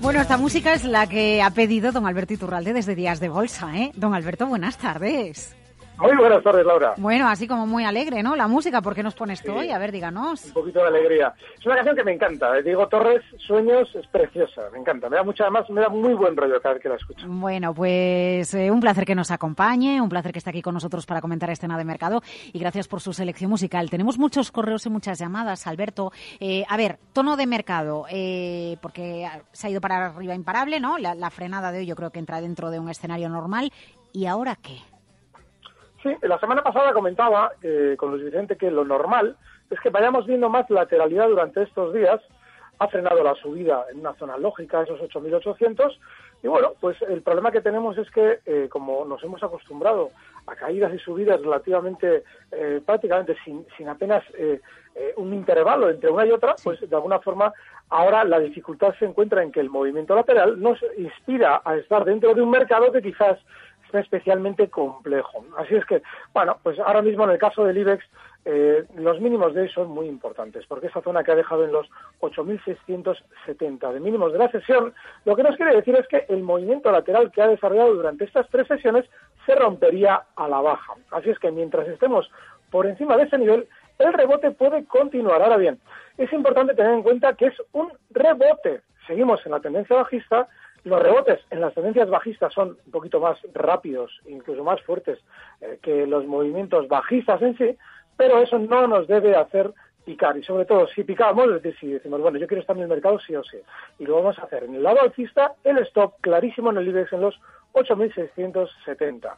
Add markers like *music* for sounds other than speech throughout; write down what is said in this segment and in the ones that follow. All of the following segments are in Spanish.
Bueno, esta música es la que ha pedido don Alberto Iturralde desde Días de Bolsa, ¿eh? Don Alberto, buenas tardes. Muy buenas tardes, Laura. Bueno, así como muy alegre, ¿no? La música, ¿por qué nos pones tú Sí. hoy? A ver, díganos. Un poquito de alegría. Es una canción que me encanta. eh. Diego Torres, Sueños, es preciosa. Me encanta. Me da mucha, además, me da muy buen rollo cada vez que la escucho. Bueno, pues eh, un placer que nos acompañe, un placer que esté aquí con nosotros para comentar escena de mercado y gracias por su selección musical. Tenemos muchos correos y muchas llamadas, Alberto. Eh, a ver, tono de mercado, eh, porque se ha ido para arriba imparable, ¿no? La, la frenada de hoy yo creo que entra dentro de un escenario normal. ¿Y ahora qué? Sí, la semana pasada comentaba eh, con Luis Vicente que lo normal es que vayamos viendo más lateralidad durante estos días. Ha frenado la subida en una zona lógica, esos 8.800. Y bueno, pues el problema que tenemos es que, eh, como nos hemos acostumbrado a caídas y subidas relativamente, eh, prácticamente sin, sin apenas eh, eh, un intervalo entre una y otra, pues de alguna forma ahora la dificultad se encuentra en que el movimiento lateral nos inspira a estar dentro de un mercado que quizás especialmente complejo. Así es que, bueno, pues ahora mismo en el caso del IBEX, eh, los mínimos de hoy son muy importantes, porque esa zona que ha dejado en los 8.670 de mínimos de la sesión, lo que nos quiere decir es que el movimiento lateral que ha desarrollado durante estas tres sesiones se rompería a la baja. Así es que mientras estemos por encima de ese nivel, el rebote puede continuar. Ahora bien, es importante tener en cuenta que es un rebote. Seguimos en la tendencia bajista, los rebotes en las tendencias bajistas son un poquito más rápidos, incluso más fuertes eh, que los movimientos bajistas en sí, pero eso no nos debe hacer picar. Y sobre todo, si picamos, es decir, si decimos, bueno, yo quiero estar en el mercado sí o sí, y lo vamos a hacer. En el lado alcista, el stop clarísimo en el IBEX en los 8.670.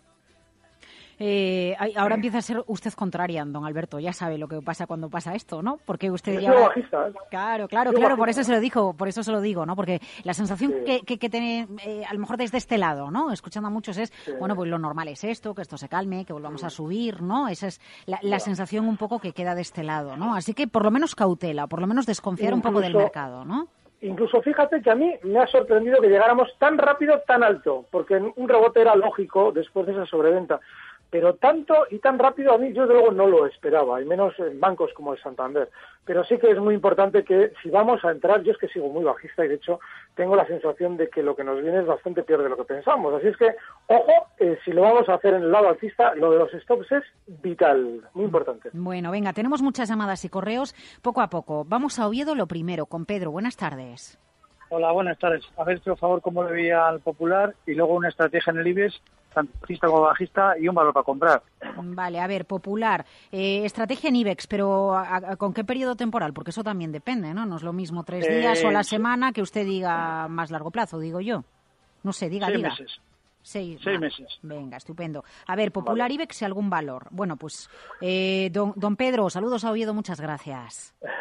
Eh, ahora empieza a ser usted contrarian, don Alberto. Ya sabe lo que pasa cuando pasa esto, ¿no? Porque usted ya... bajista, ¿eh? Claro, claro, claro, por eso se lo digo, por eso se lo digo, ¿no? Porque la sensación Sí. que, que, que tiene, eh, a lo mejor desde este lado, ¿no? Escuchando a muchos es, bueno, pues lo normal es esto, que esto se calme, que volvamos a subir, ¿no? Esa es la, la sensación un poco que queda de este lado, ¿no? Así que por lo menos cautela, por lo menos desconfiar un poco del mercado, ¿no? Incluso fíjate que a mí me ha sorprendido que llegáramos tan rápido, tan alto, porque un rebote era lógico después de esa sobreventa. Pero tanto y tan rápido a mí yo de luego no lo esperaba, y menos en bancos como el Santander. Pero sí que es muy importante que si vamos a entrar, yo es que sigo muy bajista y de hecho tengo la sensación de que lo que nos viene es bastante peor de lo que pensamos. Así es que, ojo, eh, si lo vamos a hacer en el lado alcista, lo de los stops es vital, muy importante. Bueno, venga, tenemos muchas llamadas y correos poco a poco. Vamos a Oviedo lo primero, con Pedro. Buenas tardes. Hola, buenas tardes. A ver, por favor, cómo le veía al Popular y luego una estrategia en el IBEX, tanto bajista como bajista, y un valor para comprar. Vale, a ver, popular. Eh, estrategia en IBEX, pero ¿a- a- ¿con qué periodo temporal? Porque eso también depende, ¿no? No es lo mismo tres Eh, días o la semana que usted diga más largo plazo, digo yo. No sé, diga, Seis diga. meses. Seis, meses. Venga, estupendo. A ver, popular IBEX y algún valor. Bueno, pues, eh, don, don Pedro, saludos a Oviedo, muchas gracias. *laughs*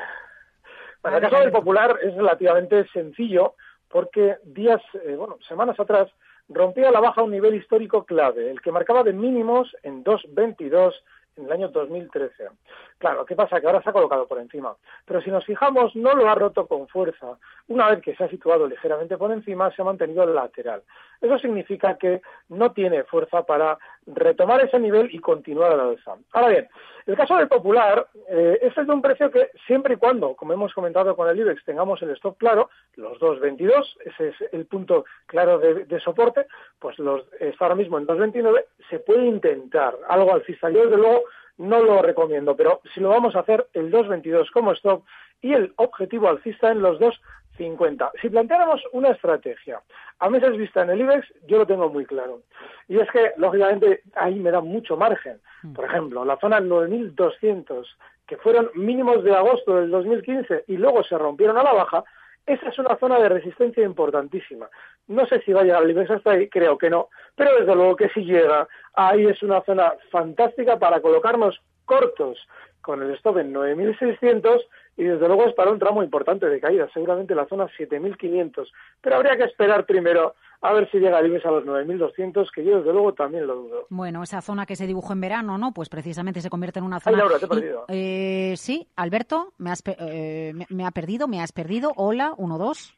Bueno, el caso del Popular es relativamente sencillo porque días, eh, bueno, semanas atrás rompía a la baja un nivel histórico clave, el que marcaba de mínimos en 2.22 en el año 2013. Claro, ¿qué pasa? Que ahora se ha colocado por encima. Pero si nos fijamos, no lo ha roto con fuerza. Una vez que se ha situado ligeramente por encima, se ha mantenido lateral. Eso significa que no tiene fuerza para retomar ese nivel y continuar a la alza. Ahora bien, el caso del Popular eh, es el de un precio que siempre y cuando, como hemos comentado con el IBEX, tengamos el stop claro, los 2.22, ese es el punto claro de, de soporte, pues los, está ahora mismo en 2.29, se puede intentar algo alcista. Yo, desde luego, no lo recomiendo, pero si lo vamos a hacer, el 2.22 como stop y el objetivo alcista en los 2.50. Si planteáramos una estrategia a meses vista en el IBEX, yo lo tengo muy claro. Y es que, lógicamente, ahí me da mucho margen. Por ejemplo, la zona 9.200, que fueron mínimos de agosto del 2015 y luego se rompieron a la baja, esa es una zona de resistencia importantísima. No sé si va a llegar el IBEX hasta ahí, creo que no, pero desde luego que si llega, ahí es una zona fantástica para colocarnos cortos con el stop en 9.600 y desde luego es para un tramo importante de caída, seguramente la zona 7.500. Pero habría que esperar primero a ver si llega el IBEX a los 9.200, que yo desde luego también lo dudo. Bueno, esa zona que se dibujó en verano, ¿no? Pues precisamente se convierte en una Ay, zona... Laura, te he perdido. Eh, sí, Alberto, me, has eh, me, me ha perdido, me has perdido. Hola, uno, dos.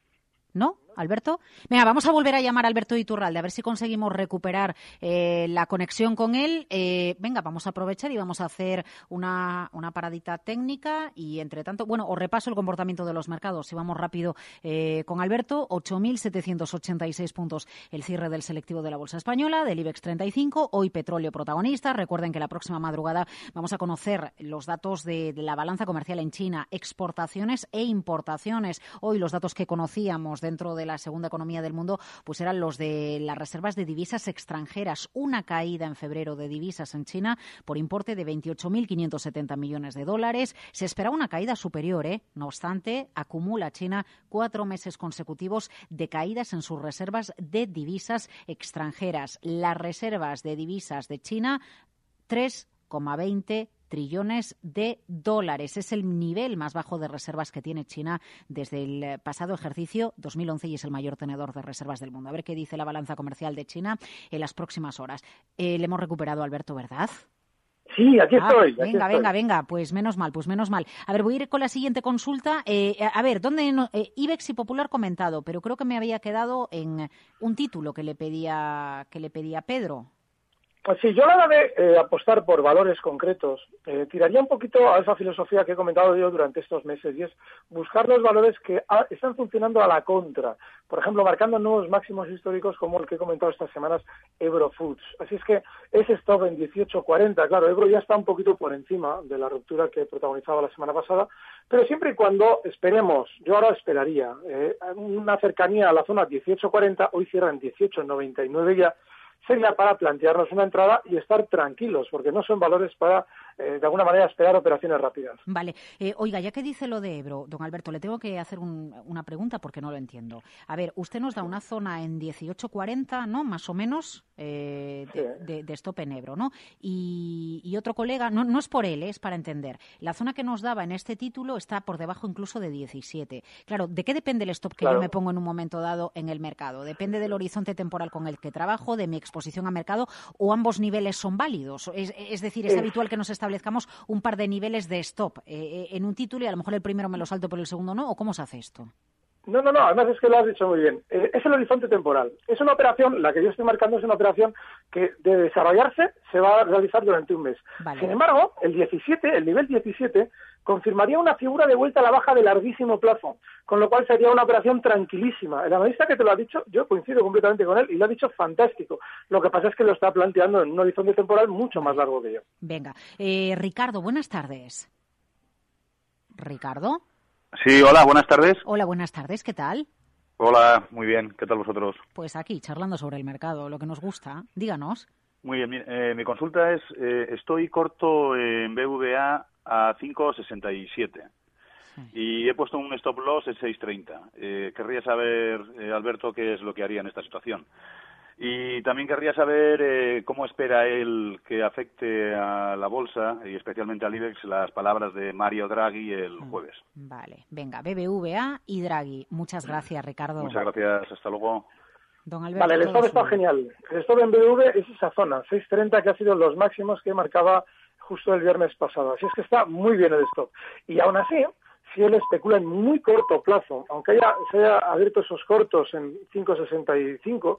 ¿No, Alberto? Venga, vamos a volver a llamar a Alberto Iturralde, a ver si conseguimos recuperar eh, la conexión con él. Eh, venga, vamos a aprovechar y vamos a hacer una, una paradita técnica y, entre tanto, bueno, os repaso el comportamiento de los mercados. Si vamos rápido eh, con Alberto, 8.786 puntos el cierre del selectivo de la Bolsa Española, del IBEX 35, hoy petróleo protagonista. Recuerden que la próxima madrugada vamos a conocer los datos de, la balanza comercial en China, exportaciones e importaciones. Hoy los datos que conocíamos dentro de la segunda economía del mundo pues eran los de las reservas de divisas extranjeras, una caída en febrero de divisas en China por importe de 28.570 millones de dólares. Se espera una caída superior, ¿eh? No obstante, acumula China cuatro meses consecutivos de caídas en sus reservas de divisas extranjeras. Las reservas de divisas de China 3,20 trillones de dólares. Es el nivel más bajo de reservas que tiene China desde el pasado ejercicio 2011 y es el mayor tenedor de reservas del mundo. A ver qué dice la balanza comercial de China en las próximas horas. Eh, le hemos recuperado Alberto, ¿verdad? Sí, aquí Ah, estoy. aquí venga, estoy. venga, venga, pues menos mal, pues menos mal. A ver, voy a ir con la siguiente consulta. Eh, a ver, ¿dónde no- eh, IBEX y Popular comentado? Pero creo que me había quedado en un título que le pedía que le pedía Pedro. Pues sí, yo a la hora de eh, apostar por valores concretos, eh, tiraría un poquito a esa filosofía que he comentado yo durante estos meses, y es buscar los valores que ah, están funcionando a la contra. Por ejemplo, marcando nuevos máximos históricos como el que he comentado estas semanas, Ebro Foods. Así es que ese stop en 18.40, claro, Ebro ya está un poquito por encima de la ruptura que protagonizaba la semana pasada, pero siempre y cuando esperemos, yo ahora esperaría, eh, una cercanía a la zona 18.40, hoy cierra en 18.99 ya, sería para plantearnos una entrada y estar tranquilos, porque no son valores para, eh, de alguna manera, esperar operaciones rápidas. Vale. Eh, oiga, ya que dice lo de Ebro, don Alberto, le tengo que hacer un- una pregunta porque no lo entiendo. A ver, usted nos da una zona en 18.40, ¿no? Más o menos, eh, de, Sí. de- de stop en Ebro, ¿no? Y, y otro colega, no, no es por él, es para entender. La zona que nos daba en este título está por debajo incluso de 17. Claro, ¿de qué depende el stop que yo me pongo en un momento dado en el mercado? ¿Depende del horizonte temporal con el que trabajo, de mi exposición a mercado o ambos niveles son válidos? Es, es decir, es habitual que nos establezcamos un par de niveles de stop eh, eh, en un título y a lo mejor el primero me lo salto pero el segundo no, ¿o cómo se hace esto? No, no, no, además es que lo has dicho muy bien. Eh, es el horizonte temporal. Es una operación, la que yo estoy marcando es una operación que de desarrollarse se va a realizar durante un mes. Vale. Sin embargo, el 17, el nivel 17, confirmaría una figura de vuelta a la baja de larguísimo plazo, con lo cual sería una operación tranquilísima. El analista que te lo ha dicho, yo coincido completamente con él y lo ha dicho fantástico. Lo que pasa es que lo está planteando en un horizonte temporal mucho más largo que yo. Venga, eh, Ricardo, buenas tardes. Ricardo, Sí, hola, buenas tardes. hola, buenas tardes, ¿qué tal? Hola, muy bien, ¿qué tal vosotros? Pues aquí, charlando sobre el mercado, lo que nos gusta, díganos. Muy bien, mi, eh, mi consulta es, eh, estoy corto en BVA a 5,67 y he puesto un stop loss en 6,30. Eh, querría saber, eh, Alberto, qué es lo que haría en esta situación. Y también querría saber eh, cómo espera él que afecte a la bolsa y especialmente al IBEX las palabras de Mario Draghi el jueves. Vale, venga, BBVA y Draghi. Muchas gracias, Ricardo. Muchas gracias, hasta luego. Don Alberto, Vale, el stop está genial. El stop en BV es esa zona, 6.30, que ha sido los máximos que marcaba justo el viernes pasado. Así es que está muy bien el stop. Y aún así, si él especula en muy corto plazo, aunque haya, se haya abierto esos cortos en 5.65,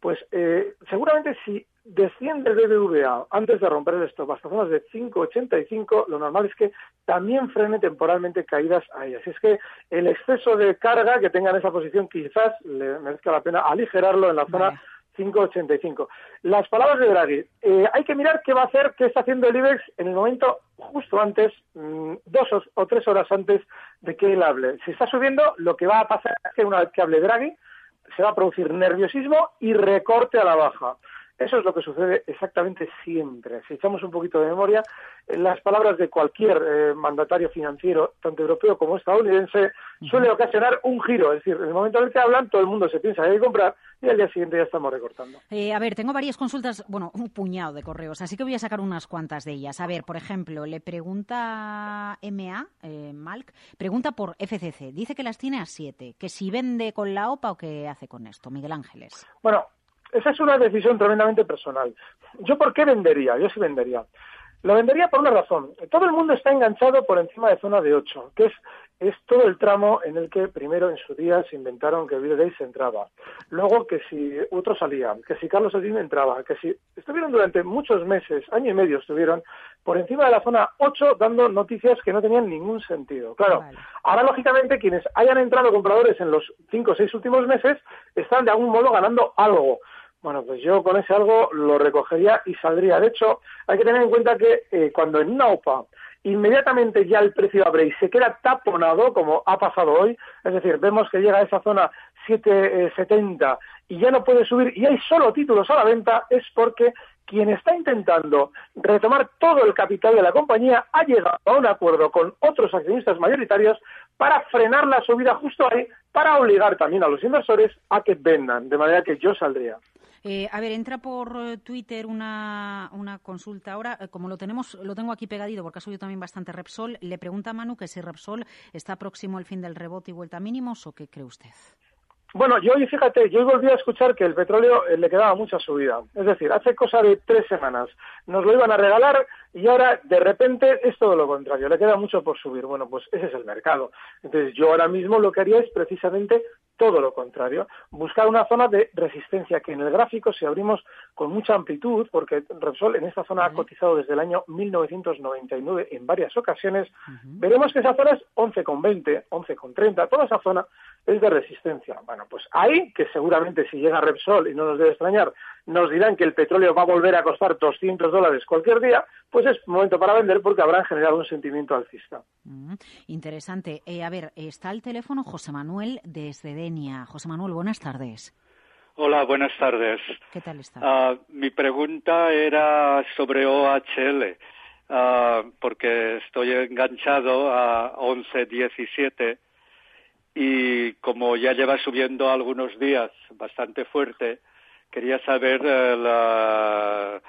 pues eh, seguramente si desciende el BBVA antes de romper el stop hasta zonas de 5,85, lo normal es que también frene temporalmente caídas ahí. Así es que el exceso de carga que tenga en esa posición quizás le merezca la pena aligerarlo en la zona. 5,85. Las palabras de Draghi. Eh, hay que mirar qué va a hacer, qué está haciendo el IBEX en el momento justo antes, mm, dos o, o tres horas antes de que él hable. Si está subiendo, lo que va a pasar es que una vez que hable Draghi, se va a producir nerviosismo y recorte a la baja. Eso es lo que sucede exactamente siempre. Si echamos un poquito de memoria, en las palabras de cualquier eh, mandatario financiero, tanto europeo como estadounidense, suele ocasionar un giro. Es decir, en el momento en el que hablan, todo el mundo se piensa que hay que comprar y al día siguiente ya estamos recortando. Eh, a ver, tengo varias consultas, bueno, un puñado de correos, así que voy a sacar unas cuantas de ellas. A ver, por ejemplo, le pregunta MA, eh, Malk, pregunta por FCC. Dice que las tiene a 7, que si vende con la OPA o qué hace con esto, Miguel Ángeles. Bueno, esa es una decisión tremendamente personal. ¿Yo por qué vendería? Yo sí vendería. Lo vendería por una razón. Todo el mundo está enganchado por encima de zona de 8, que es, es todo el tramo en el que primero en su día se inventaron que Bill Gates entraba. Luego que si otro salía, que si Carlos Slim entraba, que si estuvieron durante muchos meses, año y medio estuvieron por encima de la zona 8 dando noticias que no tenían ningún sentido. Claro, Vale. ahora lógicamente quienes hayan entrado compradores en los 5 o 6 últimos meses están de algún modo ganando algo. Bueno, pues yo con ese algo lo recogería y saldría. De hecho, hay que tener en cuenta que eh, cuando en una OPA inmediatamente ya el precio abre y se queda taponado, como ha pasado hoy, es decir, vemos que llega a esa zona 7,70 y ya no puede subir y hay solo títulos a la venta, es porque quien está intentando retomar todo el capital de la compañía ha llegado a un acuerdo con otros accionistas mayoritarios para frenar la subida justo ahí, para obligar también a los inversores a que vendan, de manera que yo saldría. Eh, a ver, entra por eh, Twitter una, una consulta ahora. Eh, como lo tenemos, lo tengo aquí pegadito porque ha subido también bastante Repsol. Le pregunta a Manu que si Repsol está próximo al fin del rebote y vuelta mínimos o qué cree usted. Bueno, yo hoy, fíjate, yo hoy volví a escuchar que el petróleo eh, le quedaba mucha subida. Es decir, hace cosa de tres semanas nos lo iban a regalar y ahora de repente es todo lo contrario, le queda mucho por subir. Bueno, pues ese es el mercado. Entonces yo ahora mismo lo que haría es precisamente todo lo contrario, buscar una zona de resistencia que en el gráfico, si abrimos con mucha amplitud, porque Repsol en esta zona ha cotizado desde el año 1999 en varias ocasiones, veremos que esa zona es 11,20, 11,30, toda esa zona es de resistencia. Bueno, pues ahí, que seguramente si llega Repsol, y no nos debe extrañar, nos dirán que el petróleo va a volver a costar 200 dólares cualquier día, pues es momento para vender porque habrán generado un sentimiento alcista. Mm, interesante. Eh, a ver, está al teléfono José Manuel desde Denia. José Manuel, buenas tardes. Hola, buenas tardes. ¿Qué tal está? Ah, mi pregunta era sobre OHL, ah, porque estoy enganchado a 11.17 y como ya lleva subiendo algunos días bastante fuerte, quería saber eh, la-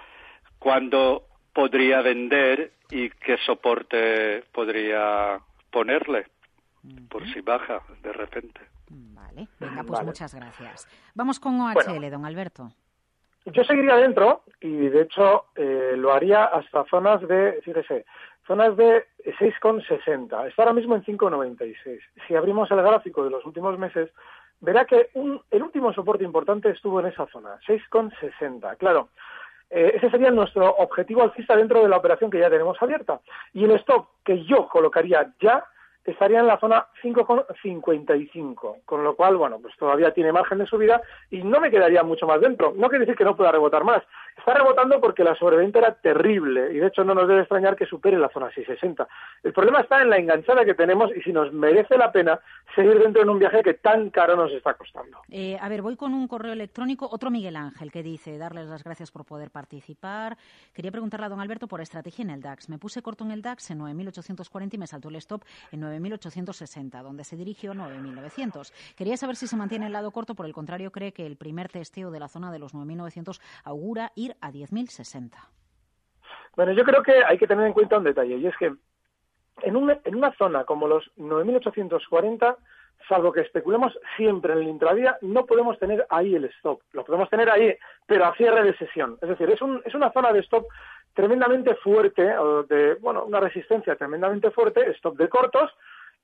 cuándo podría vender y qué soporte podría ponerle por si baja de repente. Vale, venga, pues Vale. muchas gracias. Vamos con OHL, don Alberto. Yo seguiría dentro y de hecho eh, lo haría hasta zonas de, fíjese, zonas de 6,60. Está ahora mismo en 5,96. Si abrimos el gráfico de los últimos meses, verá que un- el último soporte importante estuvo en esa zona, 6,60. Claro, eh, ese sería nuestro objetivo alcista dentro de la operación que ya tenemos abierta. Y el stop que yo colocaría ya estaría en la zona 5,55, con lo cual, bueno, pues todavía tiene margen de subida y no me quedaría mucho más dentro. No quiere decir que no pueda rebotar más. Está rebotando porque la sobreventa era terrible y de hecho no nos debe extrañar que supere la zona 660. El problema está en la enganchada que tenemos y si nos merece la pena seguir dentro en un viaje que tan caro nos está costando. Eh, a ver, voy con un correo electrónico, otro Miguel Ángel, que dice, darles las gracias por poder participar. Quería preguntarle a don Alberto por estrategia en el DAX. Me puse corto en el DAX en 9.840 y me saltó el stop en 9.860, donde se dirigió 9.900. Quería saber si se mantiene el lado corto, por el contrario, cree que el primer testeo de la zona de los 9.900 augura ir a 10.060. Bueno, yo creo que hay que tener en cuenta un detalle y es que en una, en una zona como los 9.840, salvo que especulemos siempre en el intradía, no podemos tener ahí el stop. Lo podemos tener ahí, pero a cierre de sesión. Es decir, es, un, es una zona de stop tremendamente fuerte, bueno, una resistencia tremendamente fuerte, stop de cortos,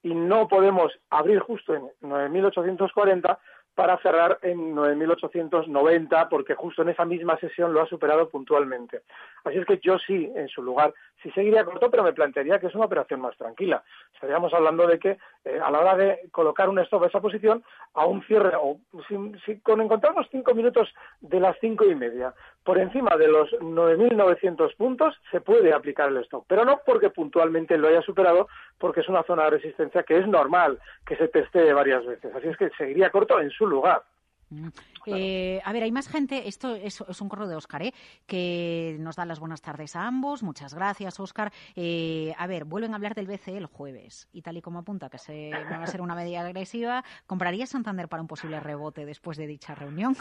y no podemos abrir justo en 9.840 para cerrar en 9.890 porque justo en esa misma sesión lo ha superado puntualmente. Así es que yo sí, en su lugar, sí seguiría corto, pero me plantearía que es una operación más tranquila. Estaríamos hablando de que eh, a la hora de colocar un stop a esa posición, a un cierre, o si, si con encontrarnos cinco minutos de las cinco y media por encima de los 9.900 puntos, se puede aplicar el stop, pero no porque puntualmente lo haya superado, porque es una zona de resistencia que es normal que se testee varias veces. Así es que seguiría corto en su lugar. Mm. Eh, a ver, hay más gente, esto es, es un correo de Óscar, ¿eh? que nos da las buenas tardes a ambos. Muchas gracias, Óscar. Eh, a ver, vuelven a hablar del BCE el jueves y tal y como apunta que se va a ser una medida agresiva, ¿compraría Santander para un posible rebote después de dicha reunión?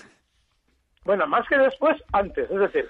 Bueno, más que después, antes. Es decir,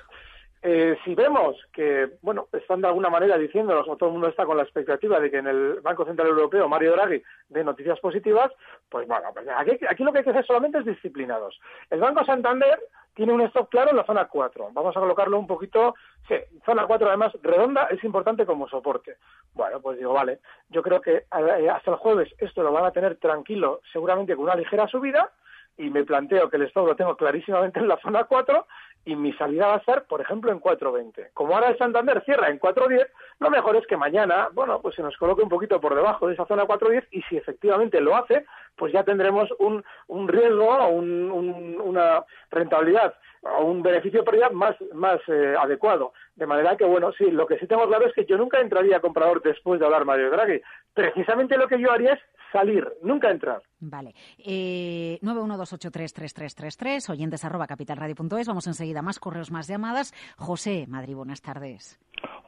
eh, si vemos que, bueno, están de alguna manera diciéndonos, o todo el mundo está con la expectativa de que en el Banco Central Europeo Mario Draghi dé noticias positivas, pues bueno, pues aquí, aquí lo que hay que hacer solamente es disciplinados. El Banco Santander tiene un stop claro en la zona 4. Vamos a colocarlo un poquito, sí, zona 4 además redonda es importante como soporte. Bueno, pues digo, vale, yo creo que eh, hasta el jueves esto lo van a tener tranquilo, seguramente con una ligera subida, y me planteo que el stop lo tengo clarísimamente en la zona 4 y mi salida va a estar, por ejemplo, en 4.20. Como ahora el Santander cierra en 4.10, lo mejor es que mañana, bueno, pues se nos coloque un poquito por debajo de esa zona 4.10 y si efectivamente lo hace, pues ya tendremos un, un riesgo un, un, una rentabilidad o un beneficio pérdida más, más eh, adecuado. De manera que, bueno, sí, lo que sí tengo claro es que yo nunca entraría a comprador después de hablar Mario Draghi. Precisamente lo que yo haría es salir, nunca entrar. Vale. Eh, 912833333, oyentes arroba capitalradio.es. Vamos enseguida. Más correos, más llamadas. José Madrid, buenas tardes.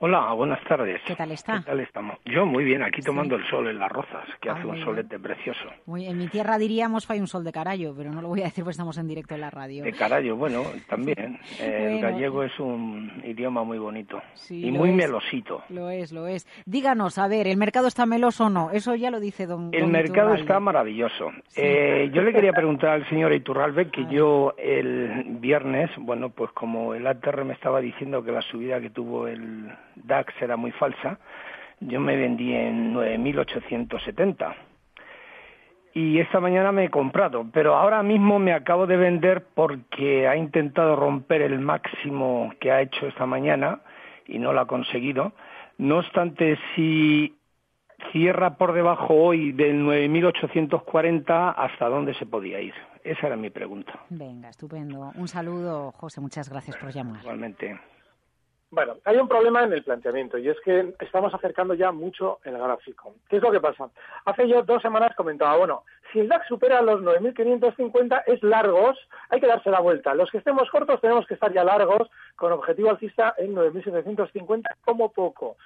Hola, buenas tardes. ¿Qué tal está? ¿Qué tal estamos? Yo muy bien, aquí tomando Sí. el sol en las rozas, que hace un solete precioso. Muy, en mi tierra diríamos hay un sol de carallo, pero no lo voy a decir porque estamos en directo en la radio. De carayo, bueno, también. Eh, El gallego es un idioma muy bonito Sí, y lo muy es. melosito. Lo es, lo es. Díganos, a ver, ¿el mercado está meloso o no? Eso ya lo dice don El don mercado Iturralde. está maravilloso. Eh, yo le quería preguntar al señor Iturralbe que yo el viernes, bueno, pues como el ATR me estaba diciendo que la subida que tuvo el DAX era muy falsa, yo me vendí en 9.870. Y esta mañana me he comprado, pero ahora mismo me acabo de vender porque ha intentado romper el máximo que ha hecho esta mañana y no lo ha conseguido. No obstante, si cierra por debajo hoy del 9.840, ¿hasta dónde se podía ir? Esa era mi pregunta. Venga, estupendo. Un saludo, José, muchas gracias por llamar. Igualmente. Bueno, hay un problema en el planteamiento y es que estamos acercando ya mucho el gráfico. ¿Qué es lo que pasa? Hace yo dos semanas comentaba, bueno, si el DAX supera los 9.550 es largos, hay que darse la vuelta. Los que estemos cortos tenemos que estar ya largos con objetivo alcista en 9.750 como poco.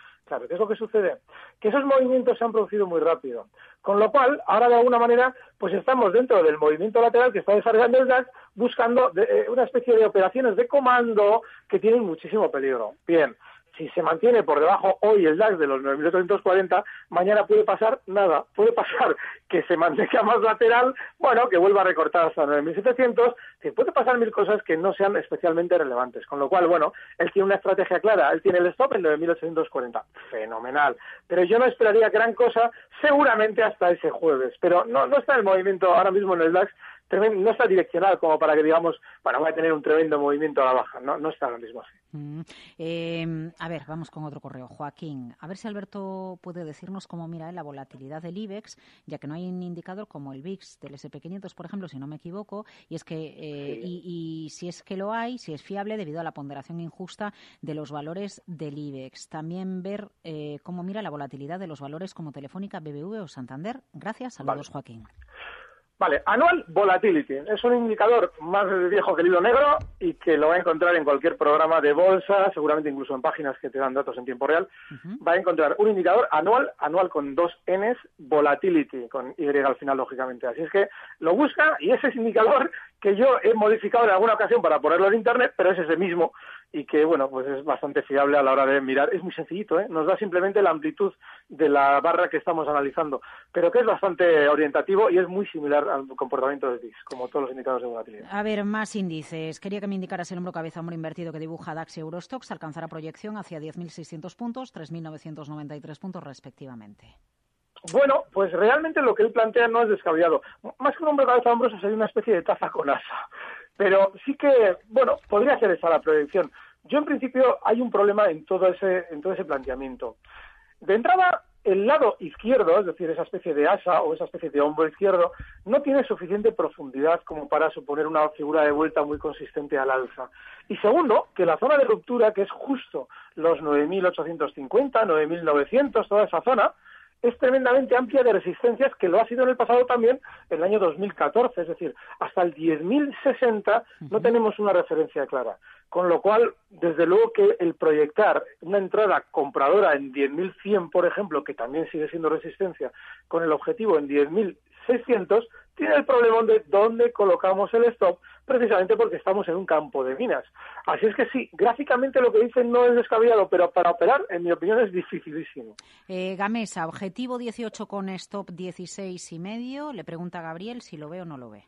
¿Qué es lo que sucede? Que esos movimientos se han producido muy rápido. Con lo cual, ahora de alguna manera, pues estamos dentro del movimiento lateral que está desarrollando el DAX buscando de- eh, una especie de operaciones de comando que tienen muchísimo peligro. Bien, si se mantiene por debajo hoy el DAX de los 9.840, mañana puede pasar nada. Puede pasar *laughs* que se mantenga más lateral, bueno, que vuelva a recortar hasta 9.700, que puede pasar mil cosas que no sean especialmente relevantes. Con lo cual, bueno, él tiene una estrategia clara, él tiene el stop en 9.840. Fenomenal. Pero yo no esperaría gran cosa, seguramente hasta ese jueves. Pero no, está el movimiento ahora mismo en el DAX no está direccional como para que digamos, bueno, va a tener un tremendo movimiento a la baja. No, no está ahora mismo así. Mm. Eh, a ver, vamos con otro correo. Joaquín, a ver si Alberto puede decirnos cómo mira la volatilidad del IBEX, ya que no hay un indicador como el VIX del SP500, por ejemplo, si no me equivoco, y es que eh, y, y si es que lo hay, si es fiable debido a la ponderación injusta de los valores del IBEX. También ver eh, cómo mira la volatilidad de los valores como Telefónica, BBV o Santander. Gracias, saludos, Joaquín. Vale, Annual Volatility. Es un indicador más viejo que el hilo negro y que lo va a encontrar en cualquier programa de bolsa, seguramente incluso en páginas que te dan datos en tiempo real. Va a encontrar un indicador anual, anual con dos Ns, Volatility, con Y al final, lógicamente. Así es que lo busca y ese es indicador que yo he modificado en alguna ocasión para ponerlo en Internet, pero es ese mismo y que, bueno, pues es bastante fiable a la hora de mirar. Es muy sencillito, ¿eh? Nos da simplemente la amplitud de la barra que estamos analizando, pero que es bastante orientativo y es muy similar al comportamiento del VIX, como todos los indicadores de volatilidad. A ver, más índices. Quería que me indicaras el hombro cabeza hombro invertido que dibuja DAX y Eurostox. Alcanzará proyección hacia 10.600 puntos, 3.993 puntos respectivamente. Bueno, pues realmente lo que él plantea no es descabellado. Más que un hombre cabeza a hombros sería una especie de taza con asa. Pero sí que, bueno, podría ser esa la proyección. Yo en principio hay un problema en todo ese, en todo ese planteamiento. De entrada, el lado izquierdo, es decir, esa especie de asa o esa especie de hombro izquierdo, no tiene suficiente profundidad como para suponer una figura de vuelta muy consistente al alza. Y segundo, que la zona de ruptura, que es justo los 9.850, 9.900, toda esa zona, es tremendamente amplia de resistencias, que lo ha sido en el pasado también, en el año 2014. Es decir, hasta el 10.060 no tenemos una referencia clara. Con lo cual, desde luego que el proyectar una entrada compradora en 10.100, por ejemplo, que también sigue siendo resistencia, con el objetivo en 10.600, tiene el problema de dónde colocamos el stop, precisamente porque estamos en un campo de minas. Así es que sí, gráficamente lo que dicen no es descabellado, pero para operar, en mi opinión, es dificilísimo. Eh, Gamesa, objetivo 18 con stop 16 y medio. Le pregunta a Gabriel si lo ve o no lo ve.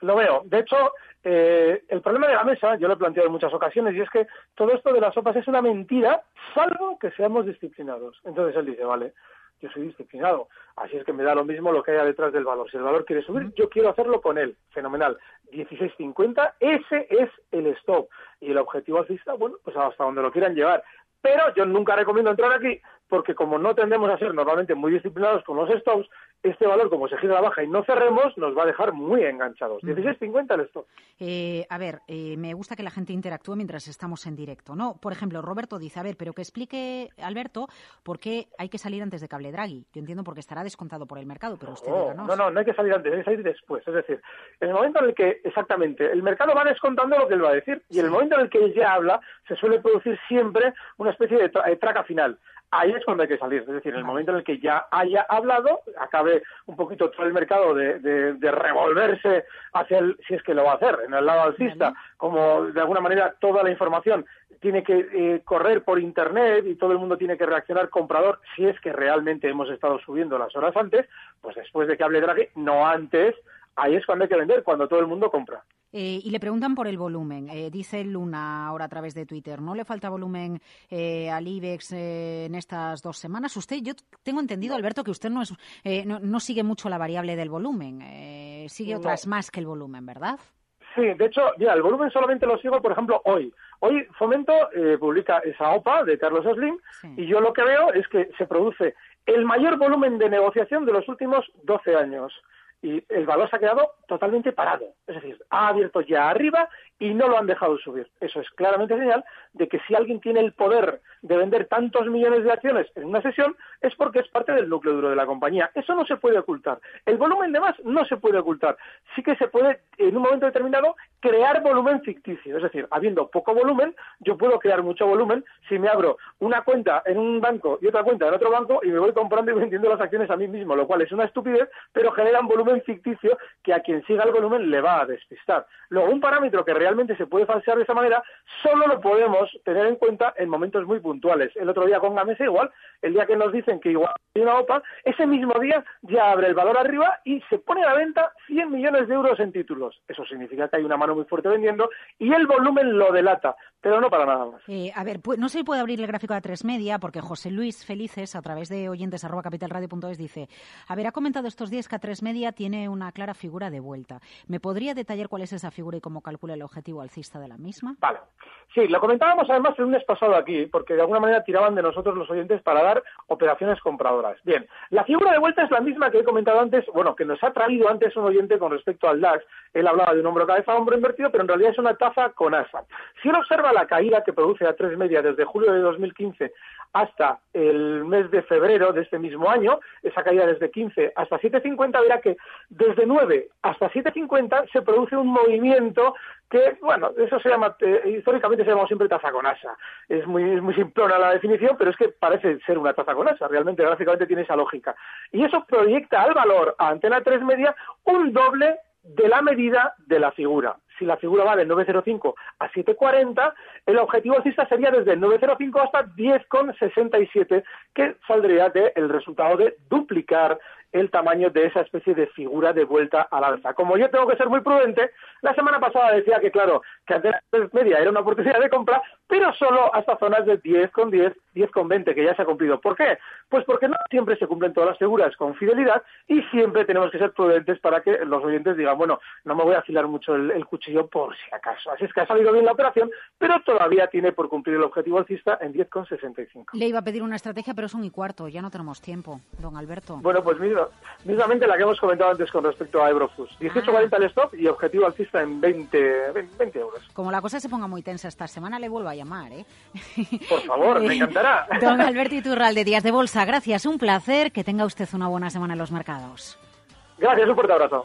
Lo veo. De hecho, eh, el problema de la mesa, yo lo he planteado en muchas ocasiones, y es que todo esto de las sopas es una mentira, salvo que seamos disciplinados. Entonces él dice, vale, yo soy disciplinado, así es que me da lo mismo lo que haya detrás del valor. Si el valor quiere subir, yo quiero hacerlo con él. Fenomenal. 16.50, ese es el stop. Y el objetivo alcista, bueno, pues hasta donde lo quieran llevar. Pero yo nunca recomiendo entrar aquí porque como no tendemos a ser normalmente muy disciplinados con los stops, este valor, como se gira a la baja y no cerremos, nos va a dejar muy enganchados. 16.50 el stop. Eh, a ver, eh, me gusta que la gente interactúe mientras estamos en directo, ¿no? Por ejemplo, Roberto dice, a ver, pero que explique, Alberto, por qué hay que salir antes de cable Draghi. Yo entiendo porque estará descontado por el mercado, pero usted No, díganos. no, no, no hay que salir antes, hay que salir después. Es decir, en el momento en el que, exactamente, el mercado va descontando lo que él va a decir, y en el momento en el que él ya habla, se suele producir siempre una especie de tra- eh, traca final. Ahí es cuando hay que salir, es decir, en el momento en el que ya haya hablado, acabe un poquito todo el mercado de, de- de revolverse hacia el, si es que lo va a hacer, en el lado alcista, como de alguna manera toda la información tiene que eh, correr por internet y todo el mundo tiene que reaccionar comprador si es que realmente hemos estado subiendo las horas antes, pues después de que hable Draghi, no antes, ahí es cuando hay que vender, cuando todo el mundo compra. Eh, y le preguntan por el volumen. Eh, dice Luna ahora a través de Twitter, ¿no le falta volumen eh, al IBEX eh, en estas dos semanas? Usted, yo tengo entendido, Alberto, que usted no, es, eh, no, no sigue mucho la variable del volumen, eh, sigue No. otras más que el volumen, ¿verdad? Sí, de hecho, mira, el volumen solamente lo sigo, por ejemplo, hoy. Hoy Fomento publica esa OPA de Carlos Slim y yo lo que veo es que se produce el mayor volumen de negociación de los últimos 12 años. Y el valor se ha quedado totalmente parado. Es decir, ha abierto ya arriba y no lo han dejado subir. Eso es claramente señal de que si alguien tiene el poder de vender tantos millones de acciones en una sesión es porque es parte del núcleo duro de la compañía. Eso no se puede ocultar. El volumen de más no se puede ocultar. Sí que se puede, en un momento determinado, crear volumen ficticio. Es decir, habiendo poco volumen, yo puedo crear mucho volumen si me abro una cuenta en un banco y otra cuenta en otro banco y me voy comprando y vendiendo las acciones a mí mismo, lo cual es una estupidez, pero genera un volumen ficticio que a quien siga el volumen le va a despistar. Luego, un parámetro que realmente se puede falsear de esa manera, solo lo podemos tener en cuenta en momentos muy puntuales. El otro día con Gamesa igual, el día que nos dicen que igual hay una OPA, ese mismo día ya abre el valor arriba y se pone a la venta 100 millones de euros en títulos. Eso significa que hay una mano muy fuerte vendiendo y el volumen lo delata, pero no para nada más. Eh, a ver, pu- no si puede abrir el gráfico a tres media, porque José Luis Felices, a través de oyentes arroba capitalradio.es, dice, a ver, ha comentado estos días que a tres media tiene una clara figura de vuelta. ¿Me podría detallar cuál es esa figura y cómo calcula el objetivo alcista de la misma? Vale. Sí, lo comentábamos además el lunes pasado aquí, porque de alguna manera tiraban de nosotros los oyentes para dar operaciones compradoras. Bien, la figura de vuelta es la misma que he comentado antes, bueno, que nos ha traído antes un oyente con respecto al DAX. Él hablaba de un hombro cabeza hombro invertido, pero en realidad es una taza con asa. Si uno observa la caída que produce a tres media desde julio de 2015 hasta el mes de febrero de este mismo año, esa caída desde 15 hasta 7.50, verá que desde 9 hasta 7.50 se produce un movimiento que, bueno, eso se llama, eh, históricamente se llama siempre taza con asa. Es muy, es muy simplona la definición, pero es que parece ser una taza con asa, realmente gráficamente tiene esa lógica. Y eso proyecta al valor a antena 3 media un doble de la medida de la figura. Si la figura va de 9,05 a 7,40, el objetivo alcista sería desde 9,05 hasta 10,67, que saldría del resultado de duplicar el tamaño de esa especie de figura de vuelta al alza. Como yo tengo que ser muy prudente, la semana pasada decía que, claro, que Antena 3 media era una oportunidad de compra, pero solo hasta zonas de 10 con 10, 10 con 20, que ya se ha cumplido. ¿Por qué? Pues porque no siempre se cumplen todas las figuras con fidelidad y siempre tenemos que ser prudentes para que los oyentes digan, bueno, no me voy a afilar mucho el cuchillo por si acaso. Así es que ha salido bien la operación, pero todavía tiene por cumplir el objetivo alcista en 10,65. Le iba a pedir una estrategia, pero es un y cuarto, ya no tenemos tiempo, don Alberto. Bueno, pues mira, mismamente la que hemos comentado antes con respecto a Eurofus. 18.40 el stop y objetivo alcista en 20, 20 euros. Como la cosa se ponga muy tensa esta semana, le vuelvo a llamar, ¿eh? *laughs* Por favor, me encantará. *laughs* Don Alberto Iturral de Días de Bolsa, gracias, un placer. Que tenga usted una buena semana en los mercados. Gracias, un fuerte abrazo.